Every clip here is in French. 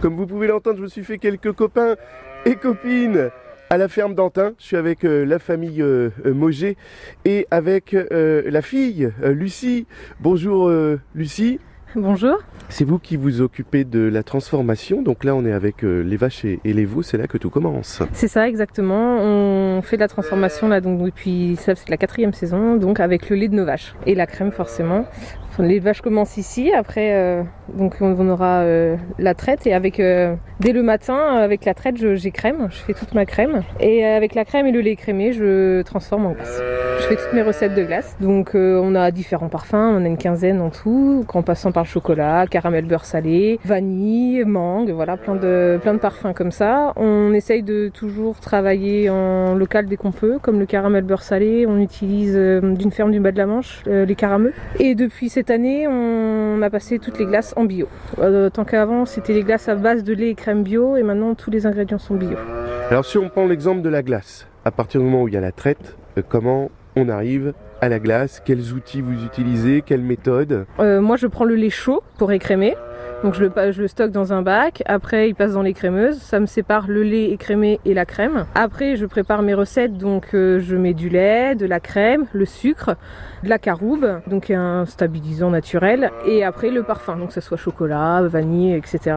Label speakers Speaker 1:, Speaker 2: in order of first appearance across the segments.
Speaker 1: Comme vous pouvez l'entendre, je me suis fait quelques copains et copines à la ferme d'Antin. Je suis avec euh, la famille euh, euh, et avec euh, la fille euh, Lucie. Bonjour euh, Lucie.
Speaker 2: Bonjour.
Speaker 1: C'est vous qui vous occupez de la transformation. Donc là, on est avec euh, les vaches et, et les veaux. C'est là que tout commence.
Speaker 2: C'est ça exactement. On fait de la transformation là donc depuis ça c'est la quatrième saison donc avec le lait de nos vaches et la crème forcément. Enfin, les vaches commencent ici. Après euh, donc on, on aura euh, la traite et avec dès le matin avec la traite j'ai crème. Je fais toute ma crème et avec la crème et le lait crémé je transforme en glace. Toutes mes recettes de glace. Donc euh, on a différents parfums. On a une quinzaine en tout en passant par le chocolat, caramel beurre salé, vanille, mangue. Voilà plein de plein de parfums comme ça. On essaye de toujours travailler en local dès qu'on peut, comme le caramel beurre salé. On utilise euh, d'une ferme du bas de la Manche euh, les carameux. Et depuis cette année, on a passé toutes les glaces en bio. Tant qu'avant, c'était les glaces à base de lait et crème bio, et maintenant tous les ingrédients sont bio.
Speaker 1: Alors si on prend l'exemple de la glace, à partir du moment où il y a la traite, comment on arrive à la glace. Quels outils vous utilisez? Quelle méthode?
Speaker 2: Euh, moi, je prends le lait chaud pour écrémer. Donc je le, stocke dans un bac. Après, il passe dans les crémeuses. Ça me sépare le lait écrémé et la crème. Après, je prépare mes recettes. Donc euh, je mets du lait, de la crème, le sucre, de la caroube, donc un stabilisant naturel. Et après, le parfum. Donc que ce soit chocolat, vanille, etc.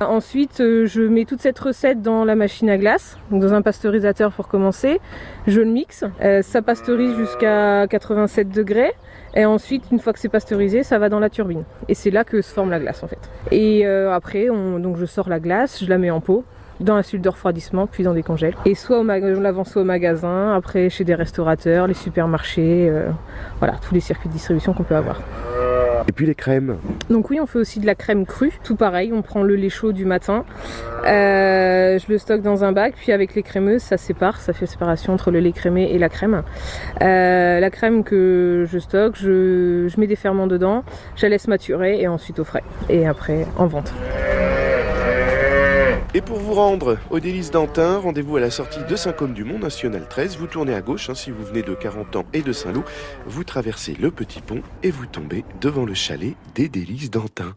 Speaker 2: Ensuite, euh, je mets toute cette recette dans la machine à glace, donc dans un pasteurisateur pour commencer. Je le mixe. Euh, ça pasteurise jusqu'à 87 degrés. Et ensuite, une fois que c'est pasteurisé, ça va dans la turbine. Et c'est là que se forme la glace. Et euh, après, on, donc je sors la glace, je la mets en pot dans la suite de refroidissement, puis dans des congèles. Et soit on la vend soit au magasin, après chez des restaurateurs, les supermarchés, euh, voilà, tous les circuits de distribution qu'on peut avoir.
Speaker 1: Et puis les crèmes.
Speaker 2: Donc oui, on fait aussi de la crème crue, tout pareil, on prend le lait chaud du matin, euh, je le stocke dans un bac, puis avec les crémeuses, ça sépare, ça fait séparation entre le lait crémé et la crème. Euh, la crème que je stocke, je, mets des ferments dedans, je la laisse maturer et ensuite au frais. Et après, en vente.
Speaker 1: Et pour vous rendre au délice d'Antin, rendez-vous à la sortie de Saint-Côme-du-Mont, National 13. Vous tournez à gauche, hein, si vous venez de 40 ans et de Saint-Loup. Vous traversez le petit pont et vous tombez devant le chalet des délices d'Antin.